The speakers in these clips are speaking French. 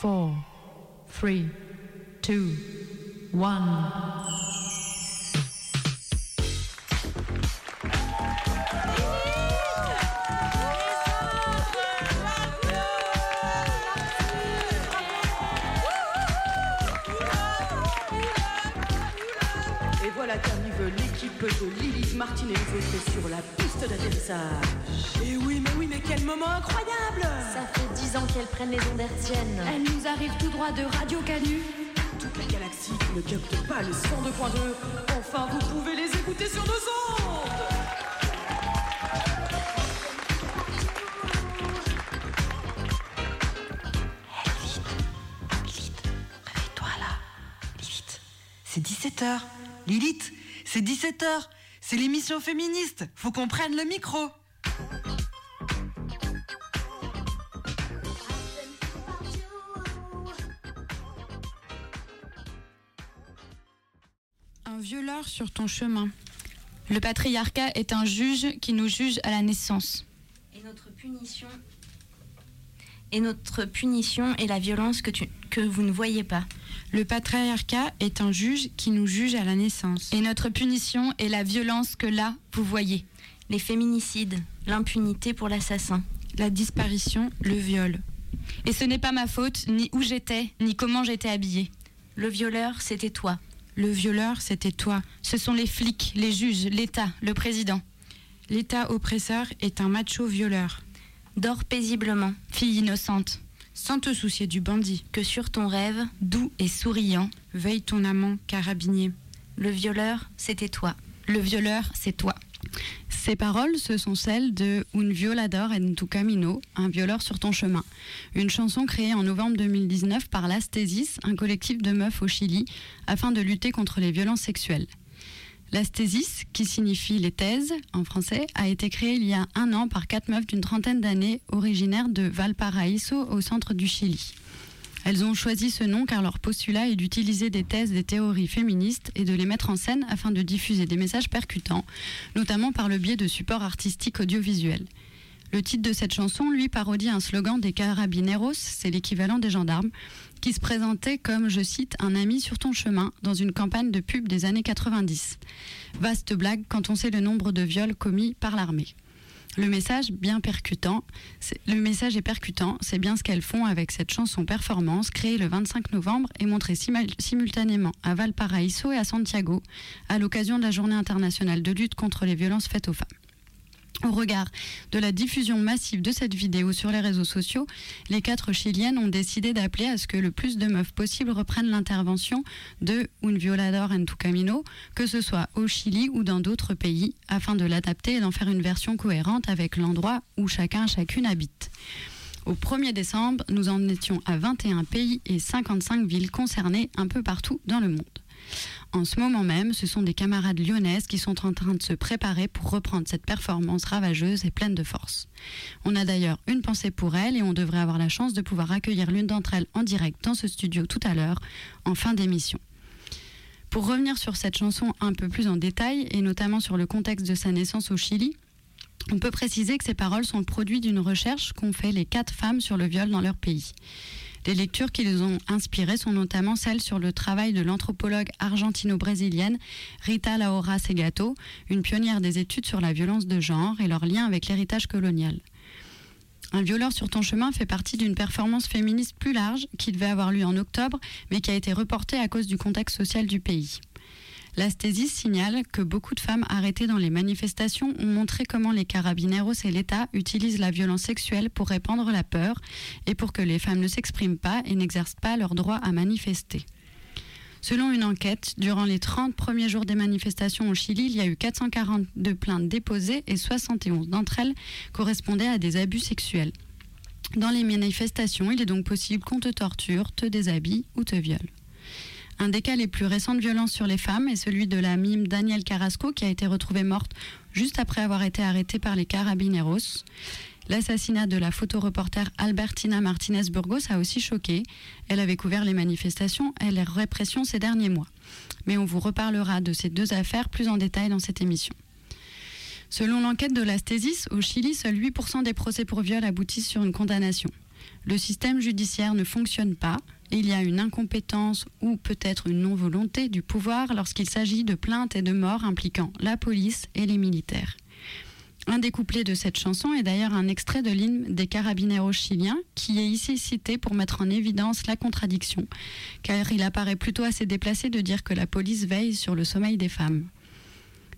4, 3, 2, 1. Et voilà qu'arrive l'équipe de Lilith Martin et vous sur la piste d'atterrissage. Et oui, mais oui, mais quel moment incroyable qu'elles prennent les ondes hertziennes. Elle nous arrive tout droit de Radio Canu. Toute la galaxie qui ne capte pas le 102.2. Enfin, vous pouvez les écouter sur nos ondes Réveille-toi là. Lilith, c'est 17h. Lilith, c'est 17h. C'est l'émission féministe. Faut qu'on prenne le micro. Sur ton chemin. Le patriarcat est un juge qui nous juge à la naissance. Et notre punition. Et notre punition est la violence que, tu, que vous ne voyez pas. Le patriarcat est un juge qui nous juge à la naissance. Et notre punition est la violence que là, vous voyez. Les féminicides, l'impunité pour l'assassin. La disparition, le viol. Et ce n'est pas ma faute, ni où j'étais, ni comment j'étais habillée. Le violeur, c'était toi. Le violeur, c'était toi. Ce sont les flics, les juges, l'État, le président. L'État oppresseur est un macho violeur. Dors paisiblement, Fille innocente, sans te soucier du bandit. que sur ton rêve, Doux et souriant, veille ton amant carabinier. le violeur, c'était toi. Le violeur, c'est toi. Ces paroles, ce sont celles de Un violador en tu camino, un violeur sur ton chemin. Une chanson créée en novembre 2019 par l'Astésis, un collectif de meufs au Chili, afin de lutter contre les violences sexuelles. L'Astésis, qui signifie les thèses en français, a été créée il y a un an par quatre meufs d'une trentaine d'années, originaires de Valparaíso, au centre du Chili. Elles ont choisi ce nom car leur postulat est d'utiliser des thèses des théories féministes et de les mettre en scène afin de diffuser des messages percutants, notamment par le biais de supports artistiques audiovisuels. Le titre de cette chanson, lui, parodie un slogan des carabineros, c'est l'équivalent des gendarmes, qui se présentait comme, je cite, un ami sur ton chemin dans une campagne de pub des années 90. Vaste blague quand on sait le nombre de viols commis par l'armée. Le message est percutant, c'est bien ce qu'elles font avec cette chanson performance créée le 25 novembre et montrée simul- simultanément à Valparaiso et à Santiago à l'occasion de la Journée internationale de lutte contre les violences faites aux femmes. Au regard de la diffusion massive de cette vidéo sur les réseaux sociaux, les quatre Chiliennes ont décidé d'appeler à ce que le plus de meufs possible reprennent l'intervention de Un violador en tu camino, que ce soit au Chili ou dans d'autres pays, afin de l'adapter et d'en faire une version cohérente avec l'endroit où chacun chacune habite. Au 1er décembre, nous en étions à 21 pays et 55 villes concernées un peu partout dans le monde. En ce moment même, ce sont des camarades lyonnaises qui sont en train de se préparer pour reprendre cette performance ravageuse et pleine de force. On a d'ailleurs une pensée pour elles et on devrait avoir la chance de pouvoir accueillir l'une d'entre elles en direct dans ce studio tout à l'heure, en fin d'émission. Pour revenir sur cette chanson un peu plus en détail, et notamment sur le contexte de sa naissance au Chili, on peut préciser que ces paroles sont le produit d'une recherche qu'ont fait les quatre femmes sur le viol dans leur pays. Les lectures qui les ont inspirées sont notamment celles sur le travail de l'anthropologue argentino-brésilienne Rita Laura Segato, une pionnière des études sur la violence de genre et leur lien avec l'héritage colonial. Un violeur sur ton chemin fait partie d'une performance féministe plus large qui devait avoir lieu en octobre, mais qui a été reportée à cause du contexte social du pays. L'Asthésis signale que beaucoup de femmes arrêtées dans les manifestations ont montré comment les carabineros et l'État utilisent la violence sexuelle pour répandre la peur et pour que les femmes ne s'expriment pas et n'exercent pas leur droit à manifester. Selon une enquête, durant les 30 premiers jours des manifestations au Chili, il y a eu 442 plaintes déposées et 71 d'entre elles correspondaient à des abus sexuels. Dans les manifestations, il est donc possible qu'on te torture, te déshabille ou te viole. Un des cas les plus récents de violence sur les femmes est celui de la mime Danielle Carrasco qui a été retrouvée morte juste après avoir été arrêtée par les carabineros. L'assassinat de la photoreporter Albertina Martinez Burgos a aussi choqué. Elle avait couvert les manifestations et les répressions ces derniers mois. Mais on vous reparlera de ces deux affaires plus en détail dans cette émission. Selon l'enquête de l'Asthésis, au Chili, seuls 8% des procès pour viol aboutissent sur une condamnation. Le système judiciaire ne fonctionne pas. Il y a une incompétence ou peut-être une non-volonté du pouvoir lorsqu'il s'agit de plaintes et de morts impliquant la police et les militaires. Un des couplets de cette chanson est d'ailleurs un extrait de l'hymne des carabineros chiliens qui est ici cité pour mettre en évidence la contradiction, car il apparaît plutôt assez déplacé de dire que la police veille sur le sommeil des femmes.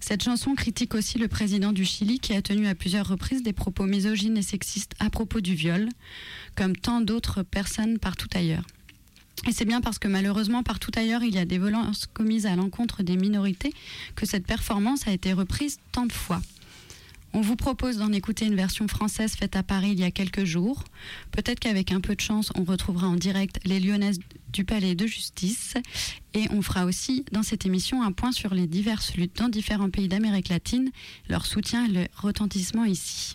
Cette chanson critique aussi le président du Chili qui a tenu à plusieurs reprises des propos misogynes et sexistes à propos du viol, comme tant d'autres personnes partout ailleurs. Et c'est bien parce que malheureusement partout ailleurs il y a des violences commises à l'encontre des minorités que cette performance a été reprise tant de fois. On vous propose d'en écouter une version française faite à Paris il y a quelques jours. Peut-être qu'avec un peu de chance, on retrouvera en direct les Lyonnaises du Palais de Justice. Et on fera aussi dans cette émission un point sur les diverses luttes dans différents pays d'Amérique latine, leur soutien et le retentissement ici.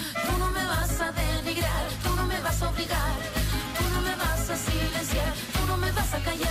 Tú no me vas a denigrar, tú no me vas a obligar silenciar, tú no me vas a callar.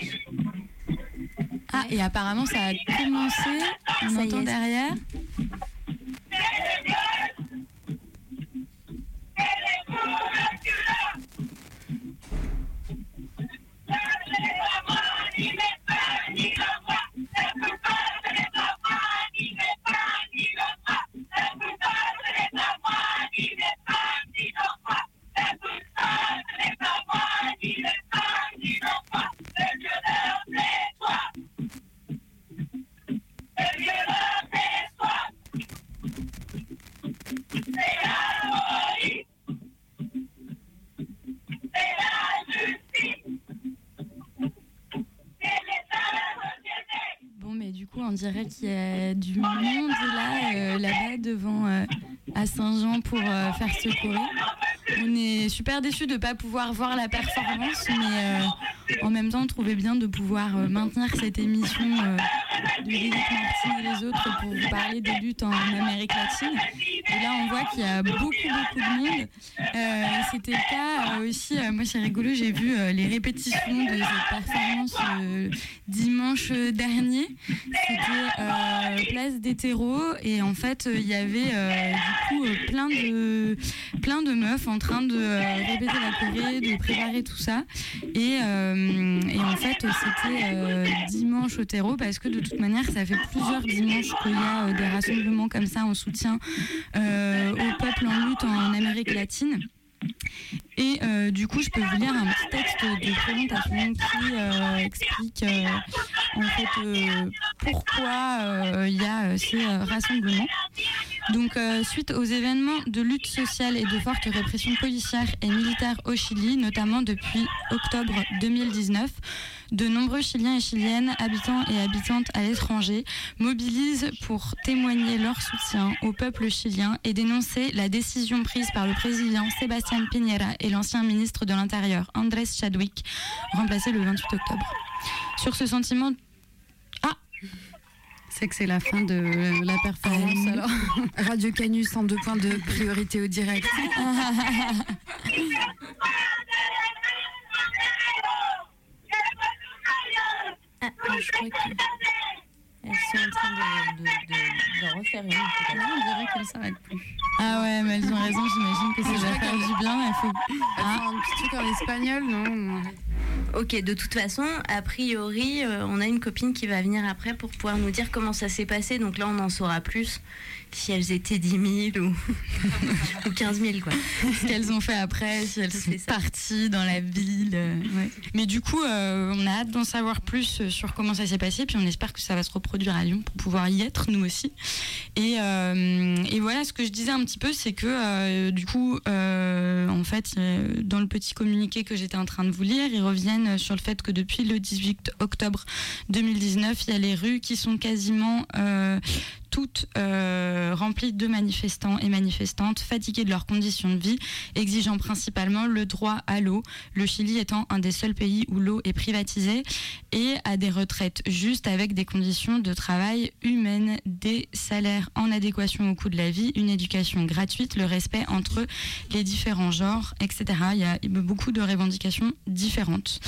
Ah, et apparemment, ça a commencé. On entend derrière. On est super déçus de ne pas pouvoir voir la performance, mais en même temps, on trouvait bien de pouvoir maintenir cette émission de Lilith Martin et les autres pour parler des luttes en Amérique latine. Et là, on voit qu'il y a beaucoup, beaucoup de monde. Euh, C'était le cas euh, aussi, euh, moi c'est rigolo, j'ai vu euh, les répétitions de cette performance dimanche dernier. C'était place des terreaux et en fait, il y avait du coup plein, de, plein de meufs en train de répéter la choré, de préparer tout ça. Et, et en fait, c'était dimanche au terreau parce que de toute manière, ça fait plusieurs dimanches qu'il y a des rassemblements comme ça en soutien euh, au peuple en lutte en Amérique latine. Et euh, du coup, je peux vous lire un petit texte de présentation qui euh, explique en fait pourquoi il y a ces rassemblements. Donc, suite aux événements de lutte sociale et de forte répression policière et militaire au Chili, notamment depuis octobre 2019, de nombreux Chiliens et Chiliennes, habitants et habitantes à l'étranger, mobilisent pour témoigner leur soutien au peuple chilien et dénoncer la décision prise par le président Sébastien Piñera et l'ancien ministre de l'Intérieur Andrés Chadwick, remplacé le 28 octobre. Sur ce sentiment ah c'est que c'est la fin de la performance alors. Radio Canus en deux points de priorité au direct. Ah, je crois qu'elles sont en train de, de, de, refaire une. on dirait qu'elles s'arrêtent plus. Ah ouais, mais elles ont raison, j'imagine que ça va faire du bien. Il faut... Ah. un petit truc en espagnol, non Ok, de toute façon, a priori, euh, on a une copine qui va venir après pour pouvoir nous dire comment ça s'est passé. Donc là, on en saura plus si elles étaient 10 000 ou, ou 15 000. Quoi. Ce qu'elles ont fait après, si elles sont parties dans la ville. Euh, Mais du coup, euh, on a hâte d'en savoir plus sur comment ça s'est passé. Puis on espère que ça va se reproduire à Lyon pour pouvoir y être, nous aussi. Et, euh, et voilà, ce que je disais un petit peu, c'est que du coup, en fait, dans le petit communiqué que j'étais en train de vous lire, ils reviennent sur le fait que depuis le 18 octobre 2019, il y a les rues qui sont quasiment toutes euh, remplies de manifestants et manifestantes fatigués de leurs conditions de vie, exigeant principalement le droit à l'eau, le Chili étant un des seuls pays où l'eau est privatisée, et à des retraites justes avec des conditions de travail humaines, des salaires en adéquation au coût de la vie, une éducation gratuite, le respect entre les différents genres, etc. Il y a beaucoup de revendications différentes.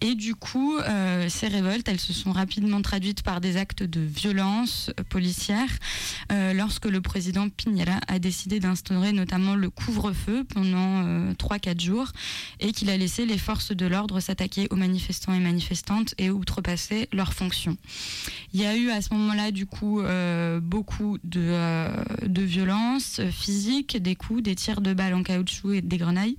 Et du coup, euh, ces révoltes, elles se sont rapidement traduites par des actes de violence policière euh, lorsque le président Piñera a décidé d'instaurer notamment le couvre-feu pendant 3-4 euh, jours et qu'il a laissé les forces de l'ordre s'attaquer aux manifestants et manifestantes et outrepasser leurs fonctions. Il y a eu à ce moment-là du coup euh, beaucoup de, de violences physiques, des coups, des tirs de balles en caoutchouc et des grenailles,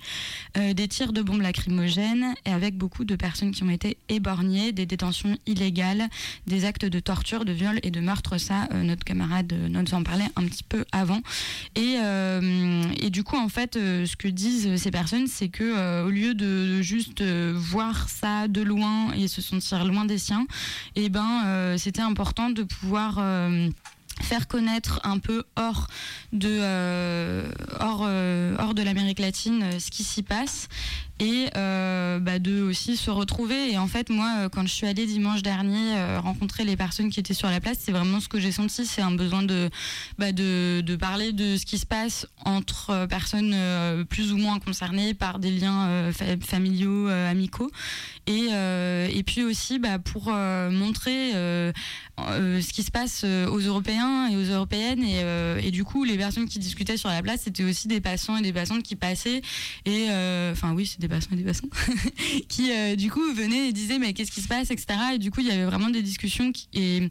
des tirs de bombes lacrymogènes et avec beaucoup de personnes qui ont été éborgnées, des détentions illégales, des actes de torture, de viol et de meurtre. Ça, notre euh, nous en parlait un petit peu avant. Et, euh, et du coup, en fait, euh, ce que disent ces personnes, c'est que au lieu de juste voir ça de loin et se sentir loin des siens, et eh ben, c'était important de pouvoir faire connaître un peu hors de hors, hors de l'Amérique latine ce qui s'y passe et euh, bah, de aussi se retrouver. Et en fait, moi, euh, quand je suis allée dimanche dernier euh, rencontrer les personnes qui étaient sur la place, c'est vraiment ce que j'ai senti, c'est un besoin de, bah, de, de, parler de ce qui se passe entre personnes plus ou moins concernées par des liens familiaux, amicaux, et, et puis aussi bah, pour montrer ce qui se passe aux Européens et aux Européennes, et, et, du coup, les personnes qui discutaient sur la place, c'était aussi des passants et des passantes qui passaient, et enfin oui, c'était des passants des passants, qui euh, du coup venaient et disaient mais qu'est-ce qui se passe, etc. Et du coup il y avait vraiment des discussions et,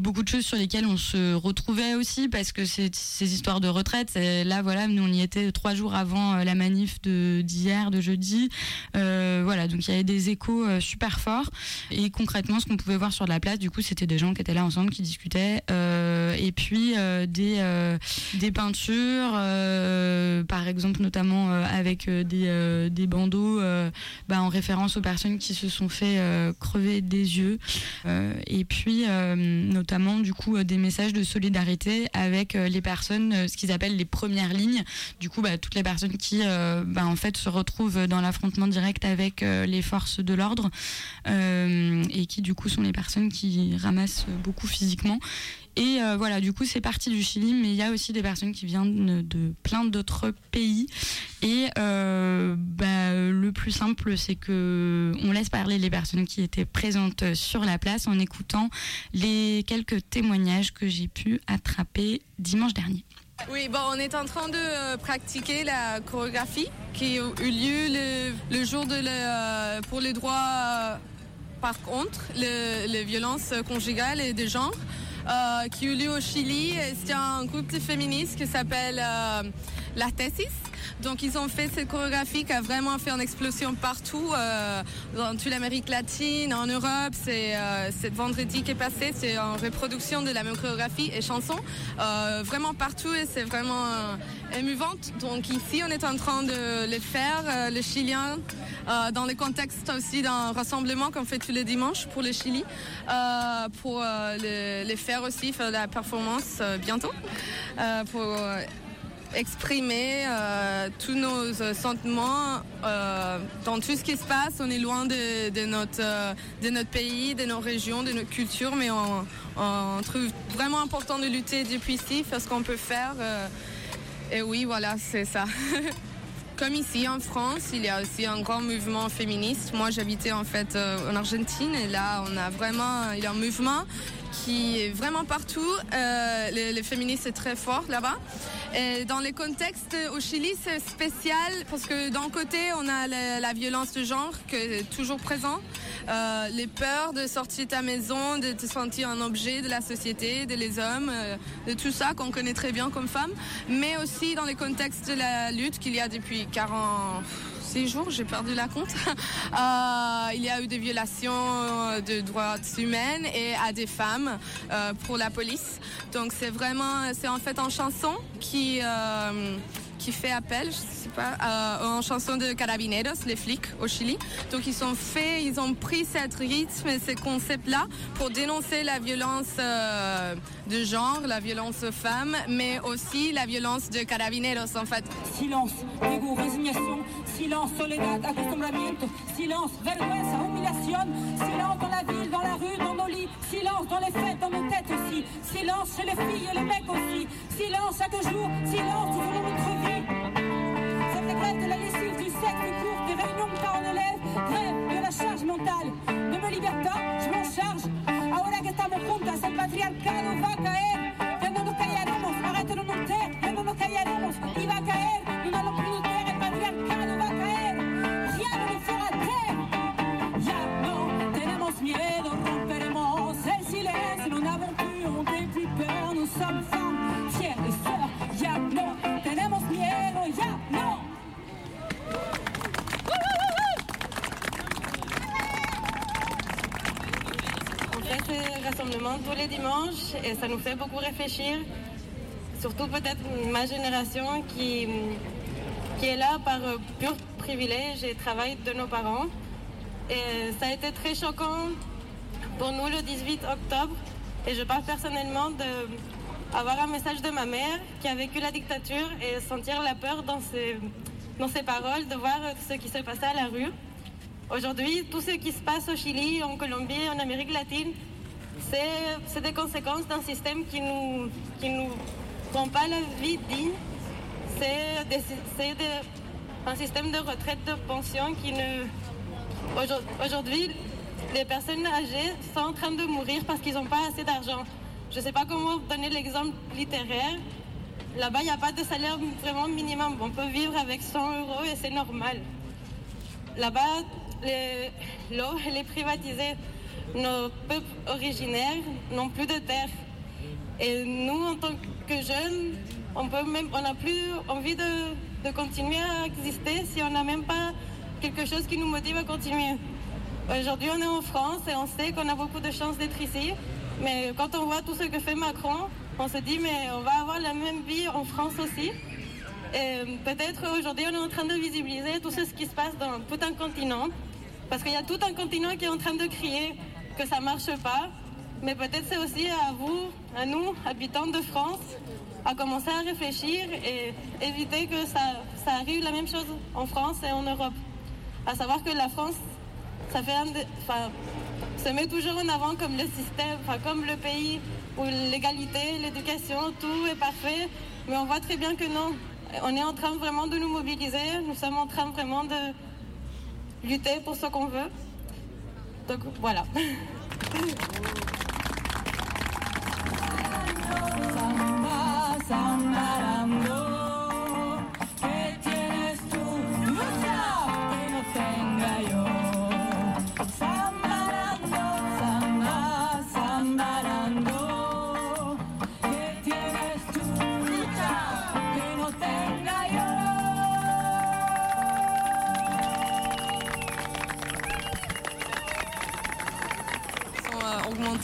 beaucoup de choses sur lesquelles on se retrouvait aussi parce que ces histoires de retraite, là voilà, nous on y était trois jours avant euh, la manif d'hier, de, jeudi. Euh, voilà, donc il y avait des échos super forts et concrètement ce qu'on pouvait voir sur la place, du coup c'était des gens qui étaient là ensemble, qui discutaient. Et puis des, des peintures, par exemple notamment avec des, des bandeaux bah, en référence aux personnes qui se sont fait crever des yeux. et puis notamment du coup des messages de solidarité avec les personnes, ce qu'ils appellent les premières lignes. Du coup, bah, toutes les personnes qui bah, en fait se retrouvent dans l'affrontement direct avec les forces de l'ordre et qui du coup sont les personnes qui ramassent beaucoup physiquement. Et euh, voilà, du coup, c'est parti du Chili, mais il y a aussi des personnes qui viennent de plein d'autres pays. Et euh, bah, le plus simple, c'est que on laisse parler les personnes qui étaient présentes sur la place en écoutant les quelques témoignages que j'ai pu attraper dimanche dernier. Oui, bon, on est en train de euh, pratiquer la chorégraphie qui a eu lieu le, jour de pour les droits par contre, les violences conjugales et de genre, qui a eu lieu au Chili. C'est un groupe de féministes qui s'appelle euh, La Tesis. Donc ils ont fait cette chorégraphie qui a vraiment fait une explosion partout, euh, dans toute l'Amérique latine, en Europe. C'est euh, vendredi qui est passé, c'est en reproduction de la même chorégraphie et chanson, euh, vraiment partout et c'est vraiment émouvante. Donc ici on est en train de les faire, les Chiliens, dans le contexte aussi d'un rassemblement qu'on fait tous les dimanches pour le Chili, pour les, faire aussi, faire la performance bientôt. Exprimer euh, tous nos euh, sentiments euh, dans tout ce qui se passe. On est loin de, notre, de notre pays, de nos régions, de notre culture, mais on, trouve vraiment important de lutter depuis ici, faire ce qu'on peut faire. et oui, voilà, c'est ça. Comme ici en France, il y a aussi un grand mouvement féministe. Moi, j'habitais en fait en Argentine et là, on a vraiment, il y a un mouvement qui est vraiment partout. Euh, les, féministes, c'est très fort là-bas. Et dans les contextes au Chili, c'est spécial parce que d'un côté, on a la, violence de genre qui est toujours présent. Euh, les peurs de sortir de ta maison, de te sentir un objet de la société, de les hommes, euh, de tout ça qu'on connaît très bien comme femme. Mais aussi dans les contextes de la lutte qu'il y a depuis 40 jours, j'ai perdu la compte. Euh, il y a eu des violations de droits humains et à des femmes euh, pour la police. Donc c'est vraiment, c'est en fait en chanson qui euh, qui fait appel, je sais pas, en chanson de Carabineros, les flics au Chili. Donc ils ont fait, ils ont pris cette rythme et ce concept-là pour dénoncer la violence de genre, la violence aux femmes, mais aussi la violence de Carabineros en fait. Silence, dégoût, résignation, silence, soledad, acostumbramiento, silence, vergüenza, humiliation, silence dans la ville, dans la rue, dans nos lits, silence dans les fêtes, dans nos têtes aussi, silence chez les filles et les mecs aussi, silence chaque jour, silence long de notre vie. Cette grève de la lessive, du sexe court, des réunions de parents d'élèves, grève de la charge mentale. Ne me libère pas, je m'en charge. Ahora que estamos juntas, el patriarcado va a caer. Ya no nos callaremos, arrête de et ça nous fait beaucoup réfléchir, surtout peut-être ma génération qui, qui est là par pur privilège et travail de nos parents. Et ça a été très choquant pour nous le 18 octobre et je parle personnellement d'avoir un message de ma mère qui a vécu la dictature et sentir la peur dans ses, dans ses paroles, de voir ce qui se passait à la rue. Aujourd'hui, tout ce qui se passe au Chili, en Colombie, en Amérique latine, c'est des conséquences d'un système qui nous, qui nous rend pas la vie digne. C'est un système de retraite de pension qui ne... Aujourd'hui, les personnes âgées sont en train de mourir parce qu'ils n'ont pas assez d'argent. Je ne sais pas comment donner l'exemple littéraire. Là-bas, il n'y a pas de salaire vraiment minimum. On peut vivre avec 100 euros et c'est normal. Là-bas, l'eau, elle est privatisée nos peuples originaires n'ont plus de terre. Et nous, en tant que jeunes, on n'a plus envie de, continuer à exister si on n'a même pas quelque chose qui nous motive à continuer. Aujourd'hui, on est en France et on sait qu'on a beaucoup de chance d'être ici. Mais quand on voit tout ce que fait Macron, on se dit, mais on va avoir la même vie en France aussi. Et peut-être aujourd'hui, on est en train de visibiliser tout ce qui se passe dans tout un continent. Parce qu'il y a tout un continent qui est en train de crier que ça ne marche pas. Mais peut-être c'est aussi à vous, à nous, habitants de France, à commencer à réfléchir et éviter que ça, ça arrive la même chose en France et en Europe. À savoir que la France, ça fait se met toujours en avant comme le système, comme le pays où l'égalité, l'éducation, tout est parfait. Mais on voit très bien que non. On est en train vraiment de nous mobiliser. Nous sommes en train vraiment de lutter pour ce qu'on veut. Donc voilà.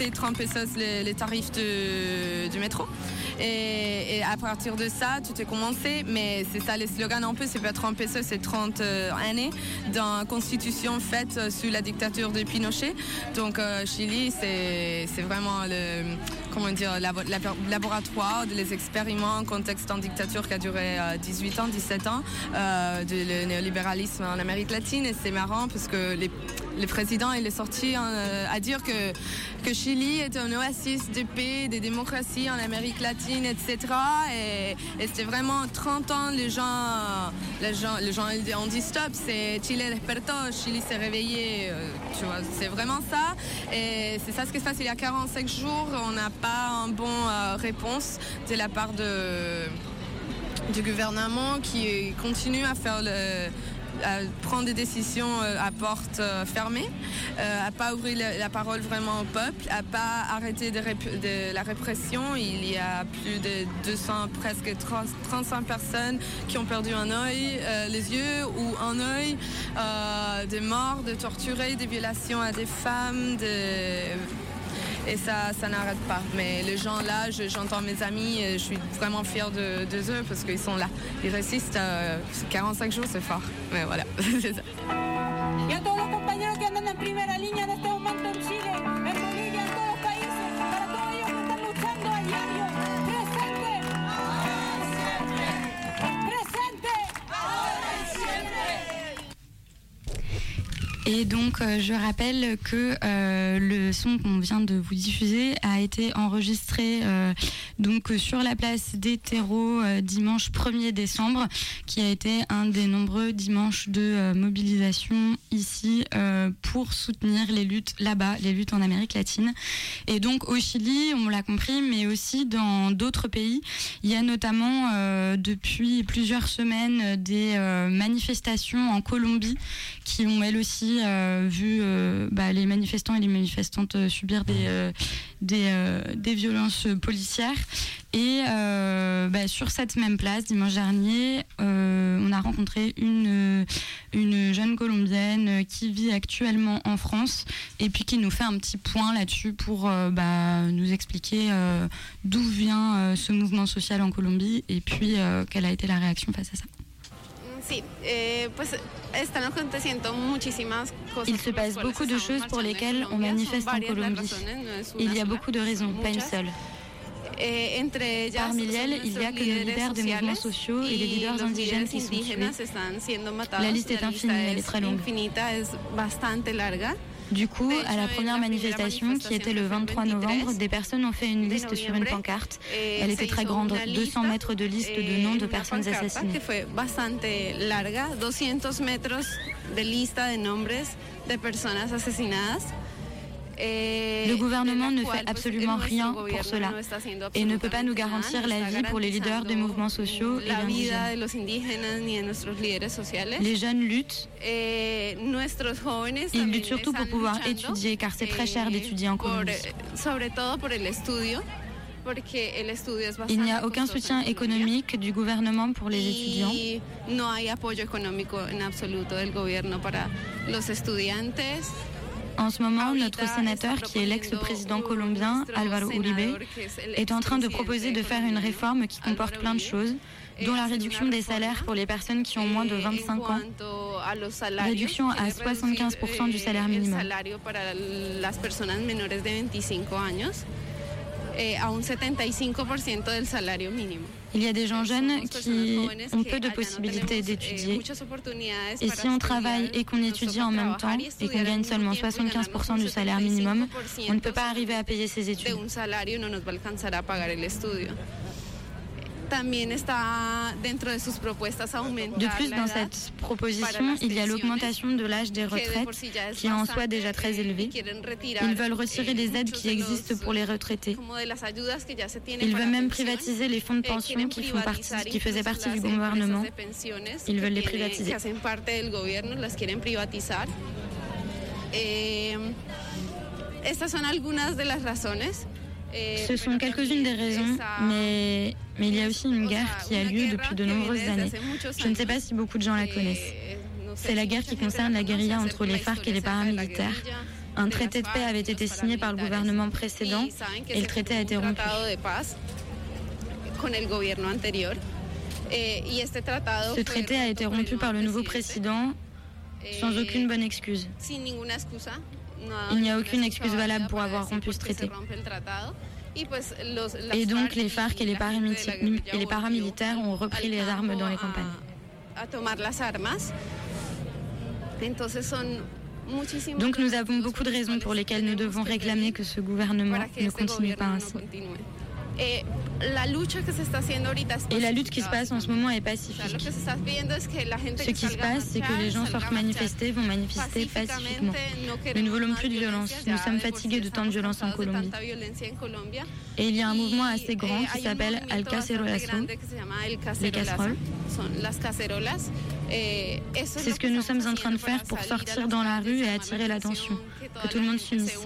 augmenter 30 pesos les, les tarifs de- du métro. Et, à partir de ça, tout est commencé. Mais c'est ça les slogans un peu, c'est pas 30 pesos, c'est 30 euh, années d'une constitution faite euh, sous la dictature de Pinochet. Donc euh, Chili, c'est vraiment le comment dire, labo- labo- laboratoire des expériments en contexte en dictature qui a duré euh, 18 ans, 17 ans, du néolibéralisme en Amérique latine. Et c'est marrant parce que les, le président il est sorti hein, euh, à dire que, que Chili est un oasis de paix, de démocratie en Amérique latine, etc. Et, et c'était vraiment 30 ans, les gens, les gens, les gens ils- on dit stop, c'est Chile despertó, Chili s'est réveillé, euh, tu vois, c'est vraiment ça. Et c'est ça ce qui se passe il y a 45 jours, on n'a pas une bonne euh, réponse de la part de, du gouvernement qui continue à faire le à prendre des décisions euh, à porte euh, fermée, euh, à pas ouvrir la, parole vraiment au peuple, à pas arrêter de, la répression. Il y a plus de 200, presque 30 35 personnes qui ont perdu un œil, les yeux ou un œil, des morts, de torturés, des violations à des femmes, de et ça, ça n'arrête pas. Mais les gens là, je- j'entends mes amis, je suis vraiment fière de, eux parce qu'ils sont là. Ils résistent. euh, 45 jours, c'est fort. Mais voilà, c'est ça. Et donc, euh, je rappelle que euh, le son qu'on vient de vous diffuser a été enregistré euh, donc sur la place des terreaux dimanche 1er décembre, qui a été un des nombreux dimanches de mobilisation ici pour soutenir les luttes là-bas, les luttes en Amérique latine. Et donc au Chili, on l'a compris, mais aussi dans d'autres pays, il y a notamment depuis plusieurs semaines des manifestations en Colombie qui ont elles aussi euh, vu euh, bah, les manifestants et les manifestantes euh, subir des, des, des violences policières. Et euh, bah, sur cette même place, dimanche dernier, euh, on a rencontré une, une jeune Colombienne qui vit actuellement en France et puis qui nous fait un petit point là-dessus pour euh, bah, nous expliquer d'où vient ce mouvement social en Colombie et puis quelle a été la réaction face à ça. Il se passe beaucoup de choses pour lesquelles on manifeste en Colombie. Il y a beaucoup de raisons, pas une seule. Eh, Parmi elles, il y a que nos leaders des mouvements sociaux et les leaders indigènes qui sont tués. La liste est infinie, elle est très longue. Du coup, à la première manifestation, qui était le 23 novembre, des personnes ont fait une liste sur une pancarte. Elle était très grande, una 200 lista, mètres de liste de noms de personnes assassinées. que fue bastante larga, 200 metros de de de. Le gouvernement ne fait absolument rien pour cela et ne peut pas nous garantir la vie pour les leaders des mouvements sociaux et indigènes. Les jeunes luttent. Eh, Ils luttent surtout pour pouvoir étudier, car c'est très cher eh, d'étudier en Colombie. Il n'y a aucun soutien économique du gouvernement pour les étudiants. y no hay apoyo económico en absoluto del gobierno para los estudiantes. En ce moment, notre sénateur, qui est l'ex-président colombien, Álvaro Uribe, est en train de proposer de faire une réforme qui comporte plein de choses, dont la réduction des salaires pour les personnes qui ont moins de 25 ans, réduction à 75% du salaire minimum. Eh, a un 75% del salario mínimo. Il y a des gens jeunes qui ont peu de possibilités d'étudier. Et si on travaille et qu'on étudie en même temps et qu'on gagne seulement 75% du salaire minimum, on ne peut pas arriver à payer ses études. De plus, dans cette proposition, il y a l'augmentation de l'âge des retraites, qui est en soi déjà très élevé. Ils veulent retirer les aides qui existent pour les retraités. Ils veulent même privatiser les fonds de pension qui, font partie, qui faisaient partie du gouvernement. Ils veulent les privatiser. Eh, estas son algunas de las razones. Ce sont quelques-unes des raisons, mais, mais il y a aussi une guerre qui a lieu depuis de nombreuses années. Je ne sais pas si beaucoup de gens la connaissent. C'est la guerre qui concerne la guérilla entre les FARC et les paramilitaires. Un traité de paix avait été signé par le gouvernement précédent et le traité a été rompu. Ce traité a été rompu par le nouveau président sans aucune bonne excuse. Il n'y a aucune excuse valable pour avoir rompu ce traité. Et donc les FARC et les, et les paramilitaires ont repris les armes dans les campagnes. Donc nous avons beaucoup de raisons pour lesquelles nous devons réclamer que ce gouvernement ne continue pas ainsi. Et la lutte qui se passe en ce moment est pacifique. Ce qui se passe, c'est que les gens sortent manifester, vont manifester pacifiquement. Nous ne voulons plus de violence. Nous sommes fatigués de tant de violence en Colombie. Et il y a un mouvement assez grand qui s'appelle Al Cacerolazo, les casseroles. C'est ce que nous sommes en train de faire pour sortir dans la rue et attirer l'attention, que tout le monde s'unisse.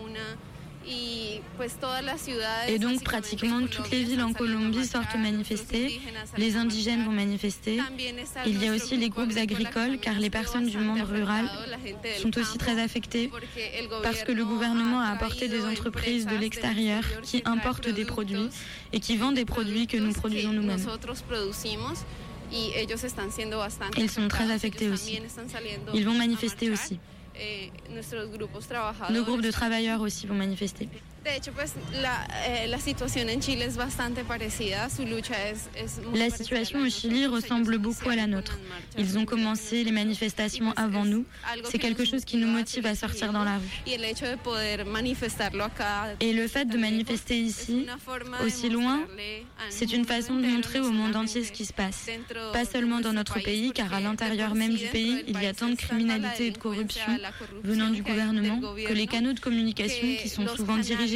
Et donc pratiquement toutes les villes en Colombie sortent manifester, les indigènes vont manifester. Il y a aussi les groupes agricoles car les personnes du monde rural sont aussi très affectées parce que le gouvernement a apporté des entreprises de l'extérieur qui importent des produits et qui vendent des produits que nous produisons nous-mêmes. Ils sont très affectés aussi. Ils vont manifester aussi. Eh, Nos groupes de travailleurs aussi vont manifester. La situation au Chili ressemble beaucoup à la nôtre. Ils ont commencé les manifestations avant nous. C'est quelque chose qui nous motive à sortir dans la rue. Et le fait de manifester ici, aussi loin, c'est une façon de montrer au monde entier ce qui se passe. Pas seulement dans notre pays, car à l'intérieur même du pays, il y a tant de criminalité et de corruption venant du gouvernement que les canaux de communication qui sont souvent dirigés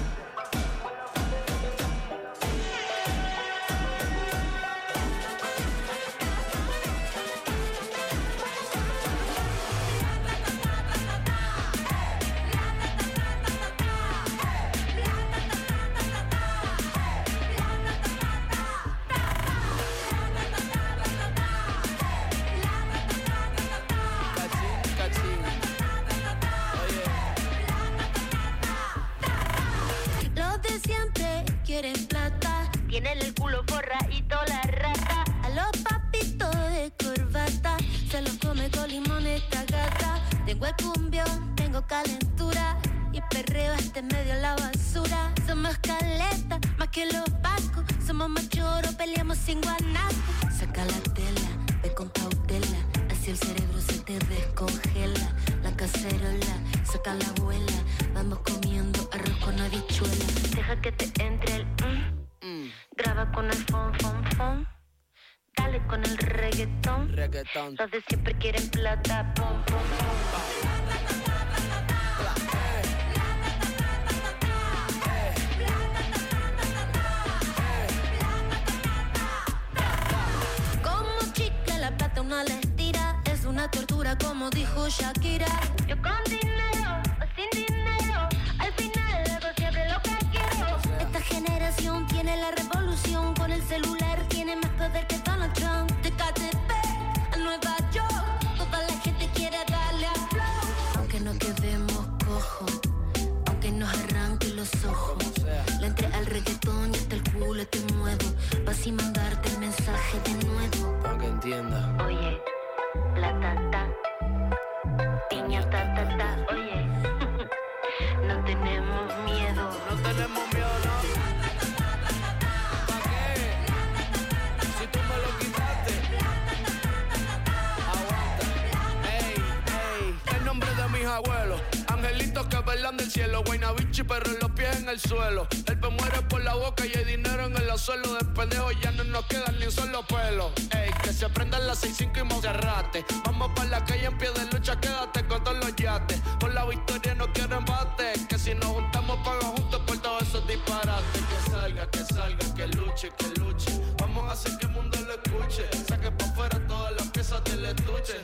abuelos. Angelitos que velan del cielo. Guaynabichi, pero los pies en el suelo. El pe muere por la boca y hay dinero en el suelo. De pendejo ya no nos quedan ni un solo pelo. Ey, que se aprendan las 6-5 y Monserrate. Vamos para la calle en pie de lucha, quédate con todos los yates. Por la victoria no quiero embate. Que si nos juntamos, paga juntos por todos esos disparates. Que salga, que salga, que luche, que luche. Vamos a hacer que el mundo lo escuche. Saque pa' afuera todas las piezas del estuche.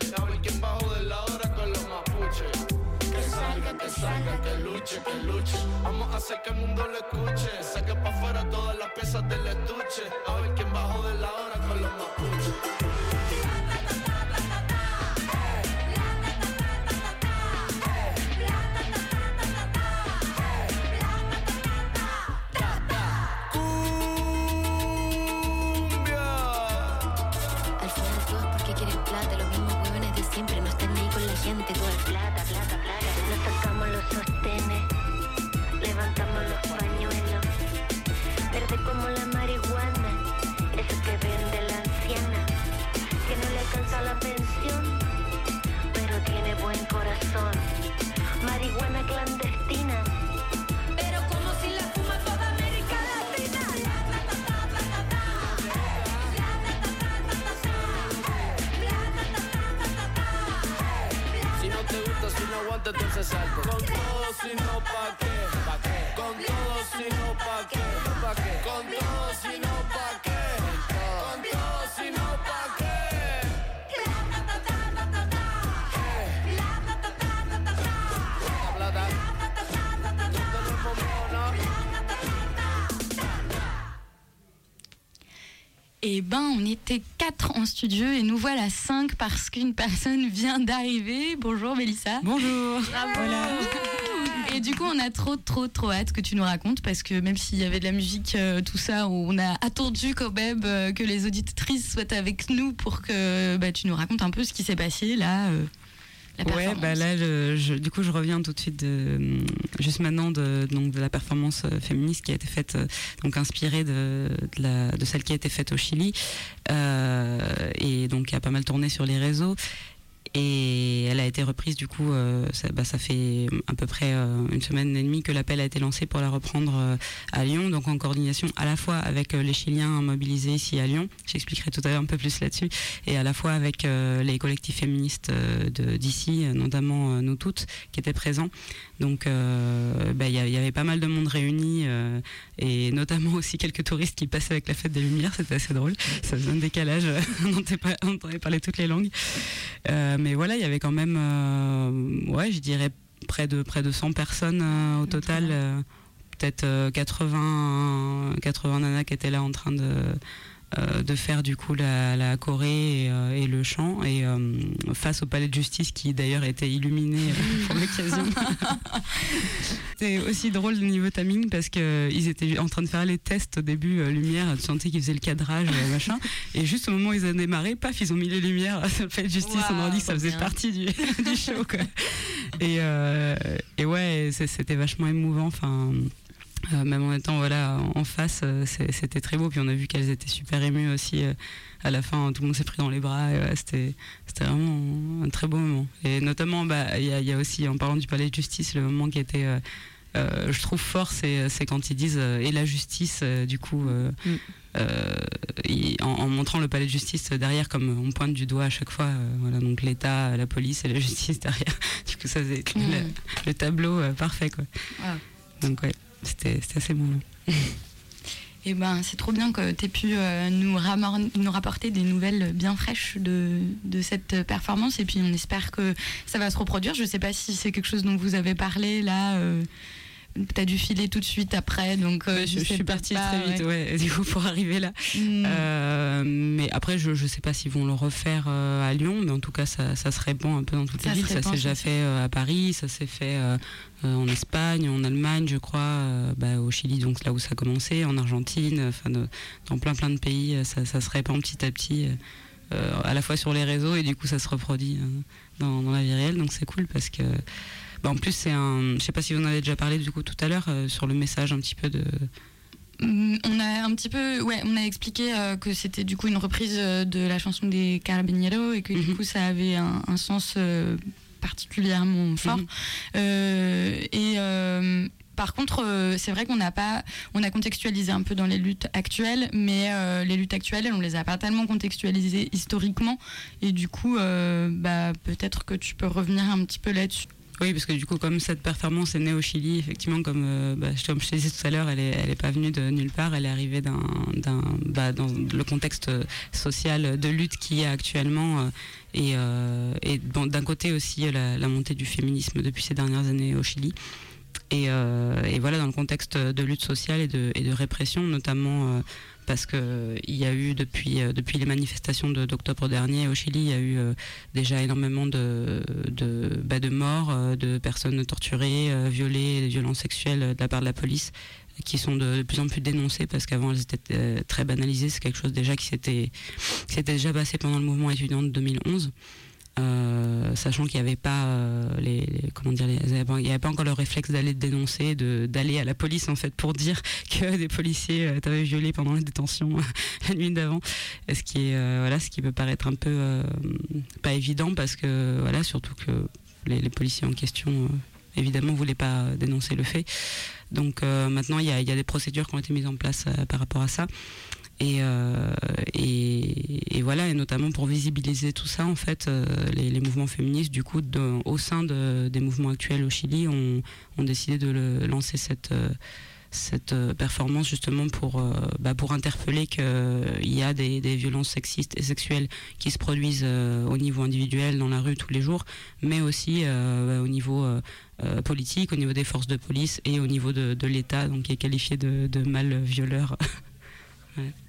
Salga, que luche, que luche. Vamos a hacer que el mundo lo escuche. Saque pa' afuera todas las piezas del estuche. A ver quién bajo de la hora con los mapuches. Gusta, si no aguanta, entonces salte. Con todo, si no, pa' qué. ¿Pa' qué? Con todo, si no, pa' qué. ¿Pa' qué? Con todo, si no, pa' qué. Eh ben, on était quatre en studio et nous voilà cinq parce qu'une personne vient d'arriver. Bonjour Mélissa. Bonjour. Voilà. Et du coup, on a trop, trop, trop hâte que tu nous racontes parce que même s'il y avait de la musique, euh, tout ça, on a attendu quand même euh, que les auditrices soient avec nous pour que bah, tu nous racontes un peu ce qui s'est passé là. euh, la Ouais, bah là, je- je- du coup, je reviens tout de suite de, juste maintenant de, donc de la performance euh, féministe qui a été faite, euh, donc inspirée de, de, la- de celle qui a été faite au Chili, euh, et donc qui a pas mal tourné sur les réseaux. Et elle a été reprise, du coup, euh, ça, bah, ça fait à peu près euh, une semaine et demie que l'appel a été lancé pour la reprendre euh, à Lyon, donc en coordination à la fois avec les Chiliens mobilisés ici à Lyon, j'expliquerai tout à l'heure un peu plus là-dessus, et à la fois avec les collectifs féministes d'ici, notamment nous toutes, qui étaient présents. Donc bah, il y, avait pas mal de monde réuni, et notamment aussi quelques touristes qui passaient avec la fête des Lumières, c'était assez drôle, ça faisait un décalage, on entendait parler toutes les langues. Mais voilà, il y avait quand même, euh, ouais, je dirais près de, près de 100 personnes euh, au total. euh, Peut-être euh, 80, 80 nanas qui étaient là en train de, euh, de faire du coup la, la choré et, euh, et le chant. Et euh, face au palais de justice qui d'ailleurs était illuminé pour l'occasion. C'était aussi drôle au niveau timing parce qu'ils étaient en train de faire les tests au début, lumière, tu sentais qu'ils faisaient le cadrage, euh, machin. Et juste au moment où ils ont démarré, paf, ils ont mis les lumières sur le palais de justice. on leur dit que ça faisait partie du, du show, quoi. Et, et ouais, c'est- c'était vachement émouvant. Enfin. Euh, même en étant voilà en face, euh, c'était très beau. Puis on a vu qu'elles étaient super émues aussi. euh, à la fin, tout le monde s'est pris dans les bras. ouais, c'était vraiment un très beau moment. Et notamment, bah, il y, a- y a aussi en parlant du palais de justice, le moment qui était euh, je trouve fort, c'est quand ils disent et la justice, du coup, ils- en, en montrant le palais de justice derrière, comme on pointe du doigt à chaque fois, voilà, donc l'État, la police et la justice derrière. Du coup, ça c'est Mm. le, le tableau parfait, quoi. Wow. Donc ouais, c'était assez mouvant. Et ben, c'est trop bien que tu aies pu euh, nous, rapporter des nouvelles bien fraîches de, de, cette performance. Et puis, on espère que ça va se reproduire. Je ne sais pas si c'est quelque chose dont vous avez parlé là. Euh, tu as dû filer tout de suite après, donc euh, je, suis partie très vite, ouais. du coup pour arriver là. Mm. Euh, mais après, je ne sais pas s'ils vont le refaire euh, à Lyon, mais en tout cas, ça, ça se répand un peu dans toutes les villes. Ça s'est déjà fait à Paris, ça s'est fait en Espagne, en Allemagne, je crois, bah, au Chili, donc là où ça a commencé, en Argentine, enfin dans plein plein de pays, ça, ça, se répand petit à petit. à la fois sur les réseaux et du coup ça se reproduit dans, dans la vie réelle donc c'est cool parce que bah, en plus, c'est un. Je sais pas si vous en avez déjà parlé du coup tout à l'heure euh, sur le message un petit peu de. Mm, on a un petit peu, ouais, on a expliqué euh, que c'était du coup une reprise euh, de la chanson des Carabineros et que du mhm. coup ça avait un, sens particulièrement fort. Mhm. et par contre, c'est vrai qu'on n'a pas, on a contextualisé un peu dans les luttes actuelles, mais les luttes actuelles, on les a pas tellement contextualisées historiquement, et du coup, bah, peut-être que tu peux revenir un petit peu là-dessus. Oui, parce que du coup, comme cette performance est née au Chili, effectivement, comme, euh, bah, je te disais tout à l'heure, elle n'est elle est pas venue de nulle part, elle est arrivée d'un, bah, dans le contexte social de lutte qui est actuellement. Euh, et, euh, et d'un côté aussi la, montée du féminisme depuis ces dernières années au Chili. Et, et, voilà, dans le contexte de lutte sociale et de, et de répression, notamment parce qu'il y a eu depuis, euh, depuis les manifestations d'octobre dernier au Chili, il y a eu euh, déjà énormément de, de, bah, de morts, euh, de personnes torturées, violées, de violences sexuelles de la part de la police qui sont de, plus en plus dénoncées parce qu'avant elles étaient très banalisées. C'est quelque chose déjà qui s'était déjà passé pendant le mouvement étudiant de 2011. Euh, sachant qu'il n'y avait pas euh, les, comment dire il n'y avait pas encore le réflexe d'aller dénoncer d'aller à la police en fait pour dire que des policiers euh, t'avaient violé pendant la détention la nuit d'avant. Ce qui est voilà ce qui peut paraître un peu pas évident parce que voilà surtout que les, policiers en question évidemment voulaient pas dénoncer le fait. Donc maintenant il y a, y a, des procédures qui ont été mises en place par rapport à ça euh, et, et, voilà, et notamment pour visibiliser tout ça, en fait, euh, les, mouvements féministes, du coup, au sein des mouvements actuels au Chili, ont, décidé de lancer cette, euh, cette performance justement pour, bah, pour interpeller qu'il y a des, violences sexistes et sexuelles qui se produisent au niveau individuel, dans la rue tous les jours, mais aussi bah, au niveau politique, au niveau des forces de police et au niveau de, l'État, donc qui est qualifié de, de mal violeur.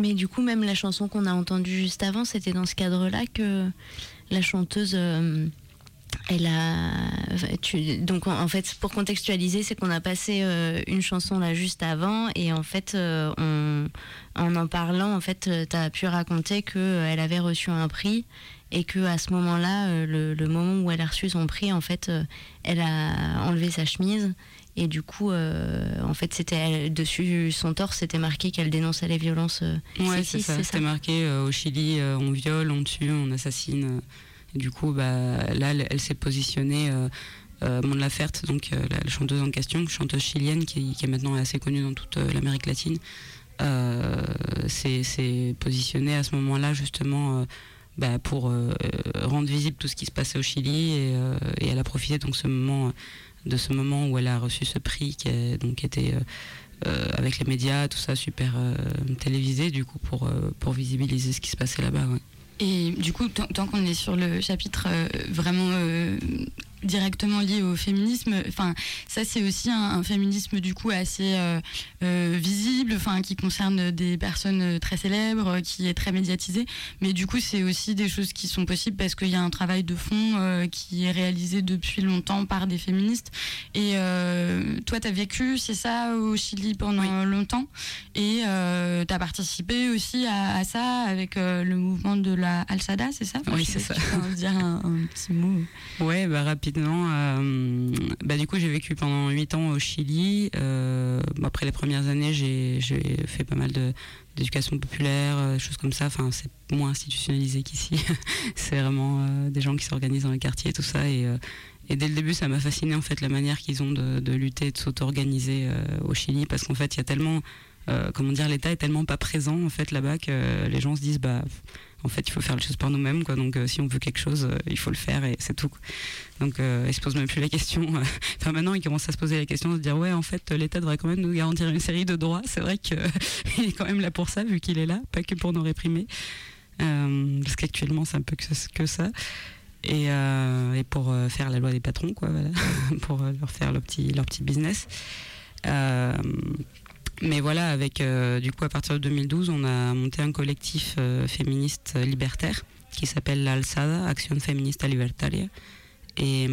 Mais du coup, même la chanson qu'on a entendue juste avant, c'était dans ce cadre-là que la chanteuse. Euh, elle a. donc en fait, pour contextualiser, c'est qu'on a passé euh, une chanson là juste avant, et en fait, euh, en en parlant, en fait, tu as pu raconter qu'elle avait reçu un prix et que à ce moment-là, le, le, moment où elle a reçu son prix, en fait, elle a enlevé sa chemise et du coup, euh, en fait, c'était dessus son torse, c'était marqué qu'elle dénonçait les violences. Euh, ouais, c'est ça. C'était marqué euh, au Chili, on viole, on tue, on assassine. Et du coup, bah, là, elle, s'est positionnée. Mon Laferte, donc la, chanteuse en question, chanteuse chilienne qui, est maintenant assez connue dans toute l'Amérique latine, s'est positionnée à ce moment-là justement bah, pour rendre visible tout ce qui se passait au Chili et, et elle a profité donc ce moment de ce moment où elle a reçu ce prix qui a, donc était euh, euh, avec les médias, tout ça super euh, télévisé du coup pour, pour visibiliser ce qui se passait là-bas. Et du coup, tant qu'on est sur le chapitre vraiment directement lié au féminisme. Enfin, ça c'est aussi un, féminisme du coup assez euh, euh, visible, enfin qui concerne des personnes très célèbres, qui est très médiatisé. Mais du coup, c'est aussi des choses qui sont possibles parce qu'il y a un travail de fond euh, qui est réalisé depuis longtemps par des féministes. Et toi, tu as vécu, c'est ça, au Chili pendant longtemps, et tu as participé aussi à, ça avec le mouvement de la Alsada, c'est ça? Oui, c'est ça. Dire un, un, petit mot. Ouais, bah rapidement euh, bah, du coup, j'ai vécu pendant 8 ans au Chili. Euh, après les premières années, j'ai fait pas mal d'éducation populaire, euh, choses comme ça. Enfin, c'est moins institutionnalisé qu'ici. c'est vraiment des gens qui s'organisent dans les quartiers et tout ça. Et, et dès le début, ça m'a fasciné en fait la manière qu'ils ont de, de, lutter, de s'auto-organiser au Chili, parce qu'en fait, il y a tellement, comment dire, l'État est tellement pas présent en fait là-bas que les gens se disent bah En fait, il faut faire les choses par nous-mêmes. Donc, si on veut quelque chose, il faut le faire et c'est tout. Donc, il se pose même plus la question. enfin, maintenant, il commence à se poser la question de se dire, ouais, en fait, l'État devrait quand même nous garantir une série de droits. C'est vrai qu'il est quand même là pour ça, vu qu'il est là, pas que pour nous réprimer. parce qu'actuellement, c'est un peu que ça et, euh, pour euh, faire la loi des patrons, quoi, voilà, pour euh, leur faire leur petit, leur petit business. Mais voilà, avec du coup à partir de 2012, on a monté un collectif féministe libertaire qui s'appelle l'Alsada, Action Feminista Libertaria. Et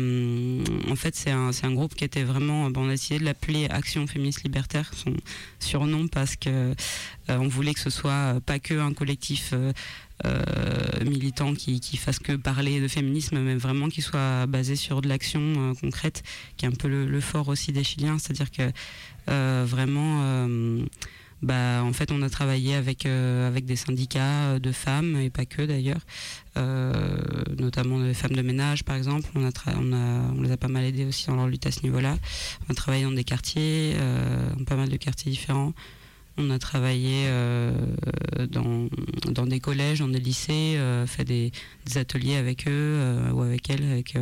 en fait, c'est un, un, groupe qui était vraiment. Bon, on a décidé de l'appeler Action Féministe Libertaire, son surnom, parce que on voulait que ce soit pas que un collectif euh, militants qui, qui fassent que parler de féminisme, mais vraiment qui soit basé sur de l'action euh, concrète, qui est un peu le, fort aussi des Chiliens, c'est-à-dire que euh, vraiment bah, en fait, on a travaillé avec, avec des syndicats de femmes, et pas que d'ailleurs, notamment des femmes de ménage par exemple. On, a on, les a pas mal aidées aussi dans leur lutte à ce niveau-là. On a travaillé dans des quartiers, dans pas mal de quartiers différents. On a travaillé euh, dans, dans, des collèges, dans des lycées, euh, fait des, ateliers avec eux euh, ou avec elles avec,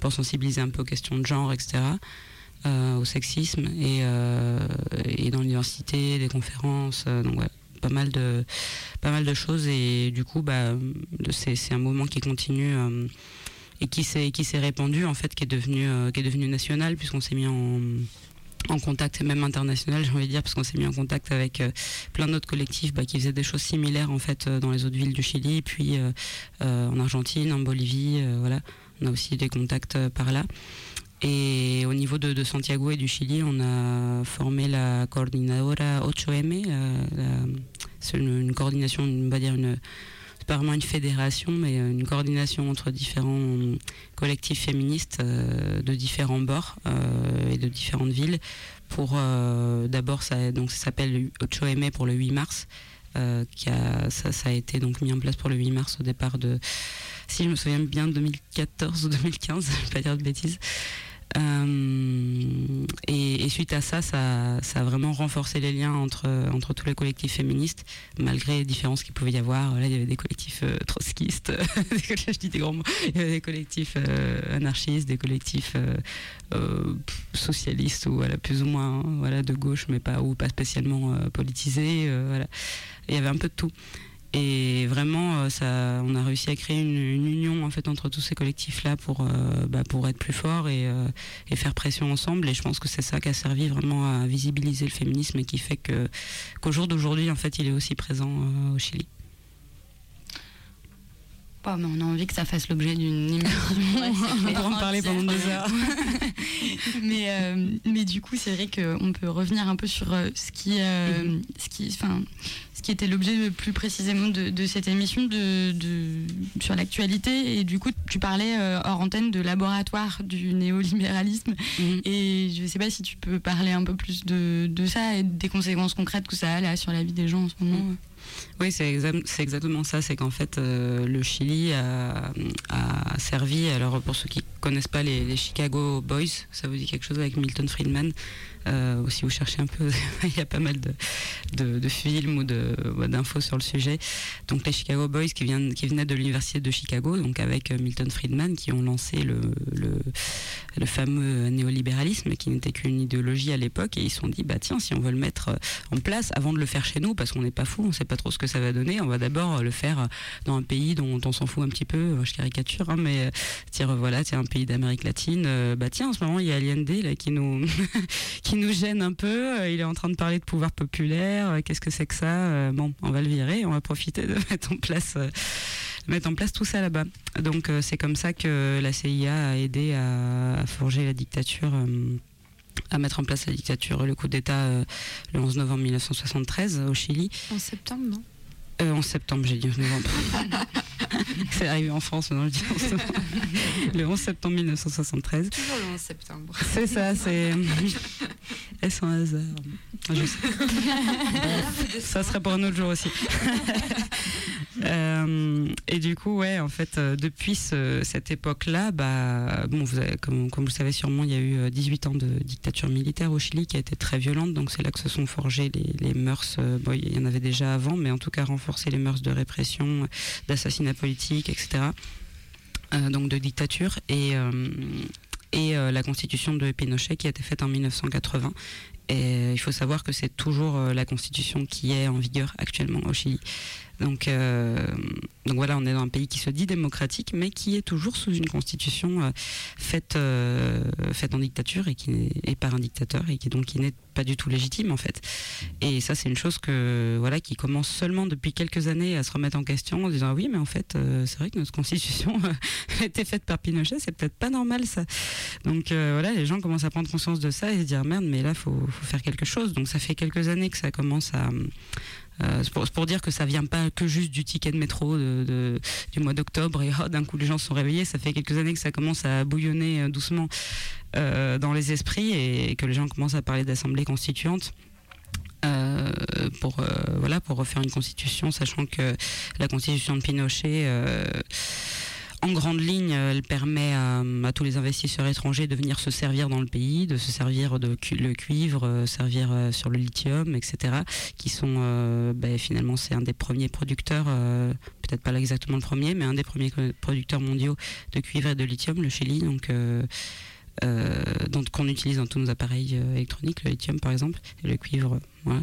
pour sensibiliser un peu aux questions de genre, etc. au sexisme et, et dans l'université, des conférences, donc pas mal de pas mal de choses et du coup bah c'est un mouvement qui continue et qui s'est qui s'est répandu en fait qui est devenu qui est devenu national puisqu'on s'est mis en en contact, même international, j'ai envie de dire, parce qu'on s'est mis en contact avec euh, plein d'autres collectifs bah, qui faisaient des choses similaires en fait euh, dans les autres villes du Chili, puis euh, en Argentine, en Bolivie, voilà. On a aussi des contacts par là. Et au niveau de, Santiago et du Chili, on a formé la coordinadora 8M. c'est une, coordination, on va dire une pas vraiment une fédération, mais euh, une coordination entre différents euh, collectifs féministes euh, de différents bords et de différentes villes. Pour d'abord, ça, donc s'appelle Ochoeme pour le 8 mars. qui a, ça, ça, a été donc mis en place pour le 8 mars au départ de, si je me souviens bien, 2014 ou 2015, je ne vais pas dire de bêtises. Euh, et, suite à ça, ça, a vraiment renforcé les liens entre, entre tous les collectifs féministes, malgré les différences qu'il pouvait y avoir. Là, il y avait des collectifs euh, trotskistes, je dis des grands mots, il y avait des collectifs euh, anarchistes, des collectifs socialistes ou voilà, plus ou moins voilà, de gauche, mais pas, ou pas spécialement politisés. voilà. il y avait un peu de tout. Et vraiment, euh, ça, on a réussi à créer une, union en fait entre tous ces collectifs-là pour, euh, bah, pour être plus forts euh, et, faire pression ensemble. Et je pense que c'est ça qui a servi vraiment à visibiliser le féminisme et qui fait que qu'au jour d'aujourd'hui, en fait, il est aussi présent au Chili. Bon, mais on a envie que ça fasse l'objet d'une émission. on pourra en parler pendant deux heures. mais, mais du coup, c'est vrai qu'on peut revenir un peu sur ce qui, mm-hmm. ce qui, enfin, ce qui était l'objet plus précisément de, cette émission de, sur l'actualité. Et du coup, tu parlais euh, hors antenne de laboratoire du néolibéralisme. Mhm. Et je ne sais pas si tu peux parler un peu plus de, ça et des conséquences concrètes que ça a là sur la vie des gens en ce moment. Mhm. Oui, c'est exactement ça. C'est qu'en fait, euh, le Chili a, servi. Alors, pour ceux qui connaissent pas les, les, Chicago Boys, ça vous dit quelque chose avec Milton Friedman? Euh, si vous cherchez un peu, il y a pas mal de, de, films ou d'infos sur le sujet. Donc les Chicago Boys qui, viennent, qui venaient de l'université de Chicago, donc avec euh, Milton Friedman, qui ont lancé le, le, fameux néolibéralisme, qui n'était qu'une idéologie à l'époque, et ils se sont dit, bah tiens, si on veut le mettre euh, en place, avant de le faire chez nous, parce qu'on n'est pas fou, on sait pas trop ce que ça va donner, on va d'abord le faire dans un pays dont on s'en fout un petit peu, je caricature, hein, mais tiens, voilà, c'est un pays d'Amérique latine, bah tiens, en ce moment, il y a Allende là, qui nous nous gêne un peu. Euh, il est en train de parler de pouvoir populaire. Euh, qu'est-ce que c'est que ça euh, Bon, on va le virer. On va profiter de mettre en place, mettre en place tout ça là-bas. Donc c'est comme ça que la CIA a aidé à, forger la dictature à mettre en place la dictature, le coup d'État le 11 novembre 1973 au Chili. En septembre, non? Euh, en septembre, j'ai dit novembre. c'est arrivé en France, non, je dis Le 11 septembre 1973. Toujours le 11 septembre. C'est ça, c'est. Est-ce un hasard je sais. Ça serait pour un autre jour aussi. Euh, et du coup, ouais, en fait, euh, depuis ce- cette époque-là, bah, bon, vous avez- comme, comme vous le savez sûrement, il y a eu euh, 18 ans de dictature militaire au Chili qui a été très violente. Donc c'est là que se sont forgées les, les mœurs. euh, bon, il y en avait déjà avant, mais en tout cas renforcer les mœurs de répression, d'assassinat politique, etc. Euh, donc de dictature et euh, et euh, la constitution de Pinochet qui a été faite en 1980. Et il faut savoir que c'est toujours la constitution qui est en vigueur actuellement au Chili. Donc, euh, donc voilà, on est dans un pays qui se dit démocratique, mais qui est toujours sous une constitution euh, faite, euh, faite en dictature et qui n'est et par un dictateur et qui donc n'est pas du tout légitime en fait. Et ça, c'est une chose que voilà qui commence seulement depuis quelques années à se remettre en question en disant ah oui, mais en fait, c'est vrai que notre constitution a été faite par Pinochet, c'est peut-être pas normal ça. Donc voilà, les gens commencent à prendre conscience de ça et se dire merde, mais là faut, faut faire quelque chose. Donc ça fait quelques années que ça commence à euh, c'est pour, pour dire que ça vient pas que juste du ticket de métro du mois d'octobre et d'un coup les gens se sont réveillés. Ça fait quelques années que ça commence à bouillonner euh, doucement euh, dans les esprits et que les gens commencent à parler d'assemblée constituante. pour voilà pour refaire une constitution sachant que la constitution de Pinochet en grande ligne, elle permet à, à tous les investisseurs étrangers de venir se servir dans le pays, de se servir de le cuivre, euh, servir euh, sur le lithium, etc. Qui sont, euh, ben, finalement, c'est un des premiers producteurs, euh, peut-être pas exactement le premier, mais un des premiers producteurs mondiaux de cuivre et de lithium, le Chili. Donc, euh, euh, qu'on utilise dans tous nos appareils euh, électroniques, le lithium par exemple, et le cuivre. Voilà.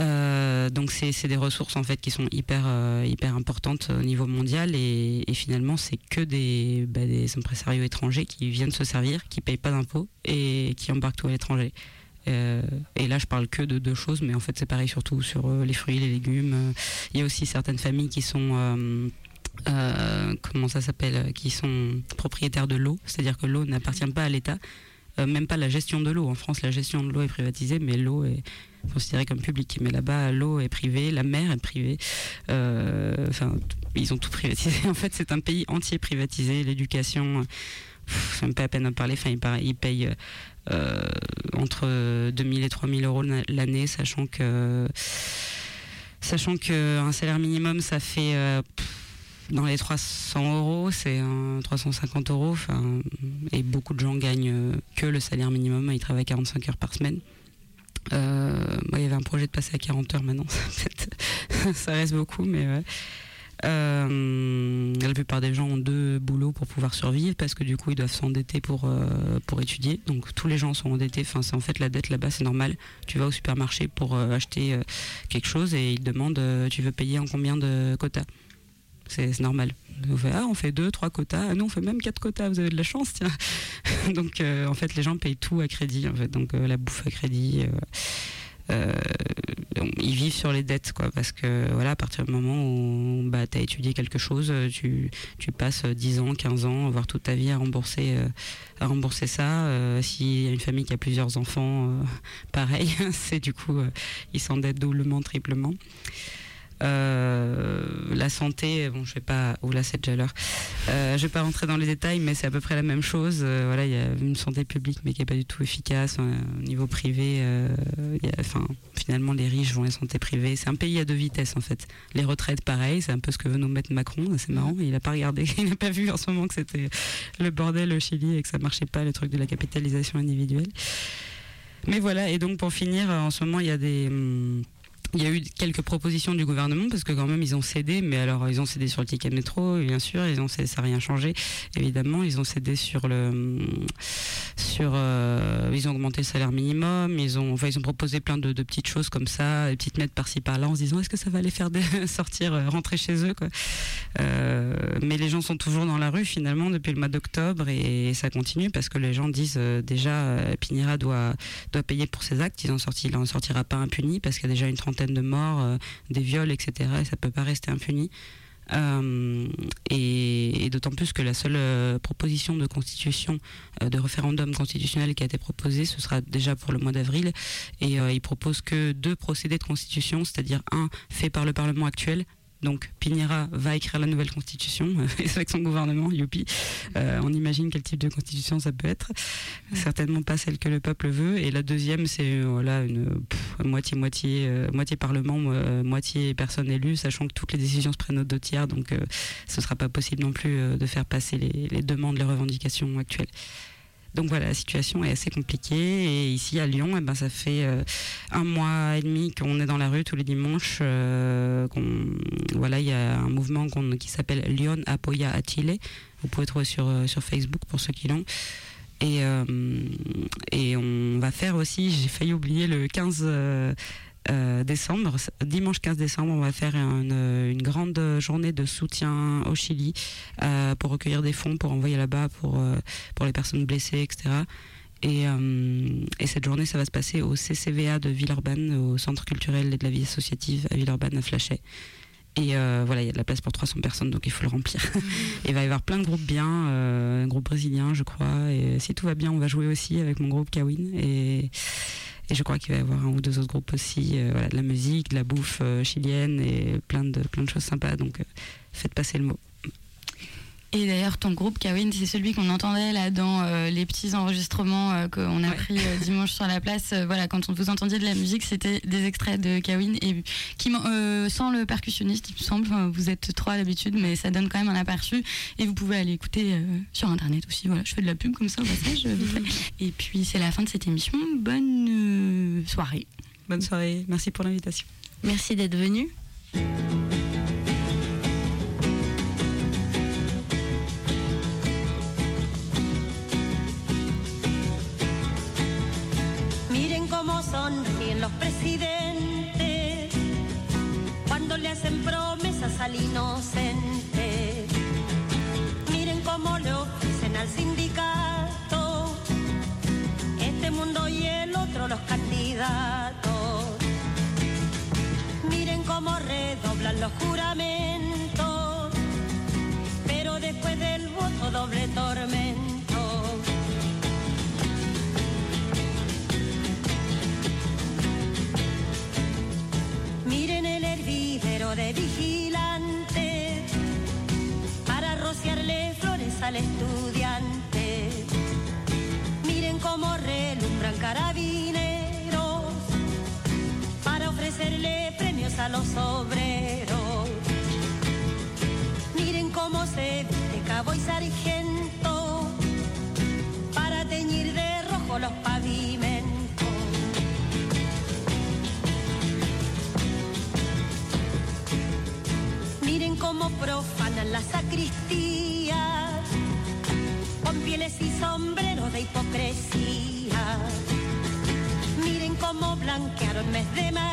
Euh, donc c'est des ressources en fait qui sont hyper euh, hyper importantes au niveau mondial et, finalement c'est que des, bah, des impresarios étrangers qui viennent se servir, qui payent pas d'impôts et qui embarquent tout à l'étranger. Euh, et là je parle que de deux choses, mais en fait c'est pareil surtout sur les fruits, les légumes. Il y a aussi certaines familles qui sont comment ça s'appelle, qui sont propriétaires de l'eau, c'est-à-dire que l'eau n'appartient pas à l'État, même pas la gestion de l'eau. En France, la gestion de l'eau est privatisée, mais l'eau est considérée comme publique. Mais là-bas, l'eau est privée, la mer est privée. Euh, Enfin, ils ont tout privatisé. En fait, c'est un pays entier privatisé. L'éducation, c'est même pas à peine à parler. Enfin, ils, payent euh, entre 2000 et 3000 euros l'an- l'année, sachant que sachant qu'un salaire minimum, ça fait euh, dans les 300 euros, c'est un 350 euros. Et beaucoup de gens gagnent euh, que le salaire minimum. Ils travaillent 45 heures par semaine. Euh, il y avait un projet de passer à 40 heures maintenant. Ça, reste beaucoup, mais ouais. Euh, la plupart des gens ont deux boulots pour pouvoir survivre parce que du coup ils doivent s'endetter pour, pour étudier. Donc tous les gens sont endettés. Enfin, c'est en fait la dette là-bas, c'est normal. Tu vas au supermarché pour acheter quelque chose et ils te demandent tu veux payer en combien de quotas? C'est normal. On fait, ah, on fait deux, trois quotas. Ah non, on fait même quatre quotas. Vous avez de la chance, tiens. donc, euh, en fait, les gens payent tout à crédit. En fait, donc euh, la bouffe à crédit. euh, ils vivent sur les dettes, quoi, parce que voilà, à partir du moment où bah, tu as étudié quelque chose, tu, tu passes 10 ans, 15 ans, voire toute ta vie à rembourser, à rembourser ça. S'il y a une famille qui a plusieurs enfants, pareil, c'est du coup, ils s'endettent doublement, triplement. Euh, la santé, bon, je vais pas, ou là c'est déjà l'heure. Euh, je vais pas rentrer dans les détails, mais c'est à peu près la même chose. Euh, voilà, il y a une santé publique, mais qui est pas du tout efficace. Euh, au niveau privé, a- finalement, les riches vont la santé privée. C'est un pays à deux vitesses en fait. Les retraites, pareil, c'est un peu ce que veut nous mettre Macron. C'est marrant, il a pas regardé, il n'a pas vu en ce moment que c'était le bordel au Chili et que ça marchait pas le truc de la capitalisation individuelle. Mais voilà, et donc pour finir, en ce moment, il y a des. hum, il y a eu quelques propositions du gouvernement parce que quand même ils ont cédé, mais alors ils ont cédé sur le ticket métro, bien sûr, ils ont cédé, ça n'a rien changé, évidemment, ils ont cédé sur le, sur, euh, ils ont augmenté le salaire minimum, ils ont, enfin ils ont proposé plein de, petites choses comme ça, des petites mètres par-ci par-là, en se disant est-ce que ça va les faire sortir, euh, rentrer chez eux, quoi. Euh, mais les gens sont toujours dans la rue finalement depuis le mois d'octobre et ça continue parce que les gens disent déjà Pinera doit doit payer pour ses actes. Il en sorti, il en sortira pas impuni parce qu'il y a déjà une trentaine de morts, euh, des viols, etc. Et ça peut pas rester impuni. Euh, et, d'autant plus que la seule euh, proposition de constitution, de référendum constitutionnel qui a été proposée, ce sera déjà pour le mois d'avril. Et il propose que deux procédés de constitution, c'est-à-dire un fait par le Parlement actuel Donc Piñera va écrire la nouvelle constitution avec son gouvernement, youpi. Euh, on imagine quel type de constitution ça peut être. Certainement pas celle que le peuple veut. Et la deuxième, c'est voilà une moitié moitié euh, moitié parlement, euh, moitié personne élue, sachant que toutes les décisions se prennent au deux tiers. Donc ce sera pas possible non plus de faire passer les, les demandes, les revendications actuelles. Donc voilà, la situation est assez compliquée. Et ici à Lyon, eh ben, ça fait euh, un mois et demi qu'on est dans la rue tous les dimanches. Euh, voilà, il y a un mouvement qui s'appelle Lyon Apoya a Chile. Vous pouvez trouver sur, euh, sur Facebook pour ceux qui l'ont. Et, et on va faire aussi, j'ai failli oublier le 15 euh, décembre, dimanche 15 décembre, on va faire une, grande journée de soutien au Chili euh, pour recueillir des fonds pour envoyer là-bas pour, euh, pour les personnes blessées, etc. Et, et, cette journée, ça va se passer au CCVA de Villeurbanne, au Centre culturel et de la vie associative à Villeurbanne, à Flachet. Et voilà, il y a de la place pour 300 personnes, donc il faut le remplir. il va y avoir plein de groupes bien, un groupe brésilien, je crois. Et si tout va bien, on va jouer aussi avec mon groupe Kawin. Et, et je crois qu'il va y avoir un ou deux autres groupes aussi, euh, de la musique, de la bouffe euh, chilienne et plein de, plein de choses sympas. Donc euh, faites passer le mot. Et d'ailleurs, ton groupe, Kawin, c'est celui qu'on entendait là dans euh, les petits enregistrements euh, qu'on a pris euh, dimanche sur la place. voilà, quand vous entendiez de la musique, c'était des extraits de Kawin et qui, sans le percussionniste, il me semble. vous êtes trois d'habitude, mais ça donne quand même un aperçu. Et vous pouvez aller écouter sur internet aussi. Voilà, je fais de la pub comme ça au passage. et puis, c'est la fin de cette émission. Bonne soirée. Bonne soirée. Merci pour l'invitation. Merci d'être venu. Sonríen los presidentes cuando le hacen promesas al inocente. Miren cómo le ofrecen al sindicato este mundo y el otro los candidatos. Miren cómo redoblan los juramentos, pero después del voto doble tormento. Blanquearon mes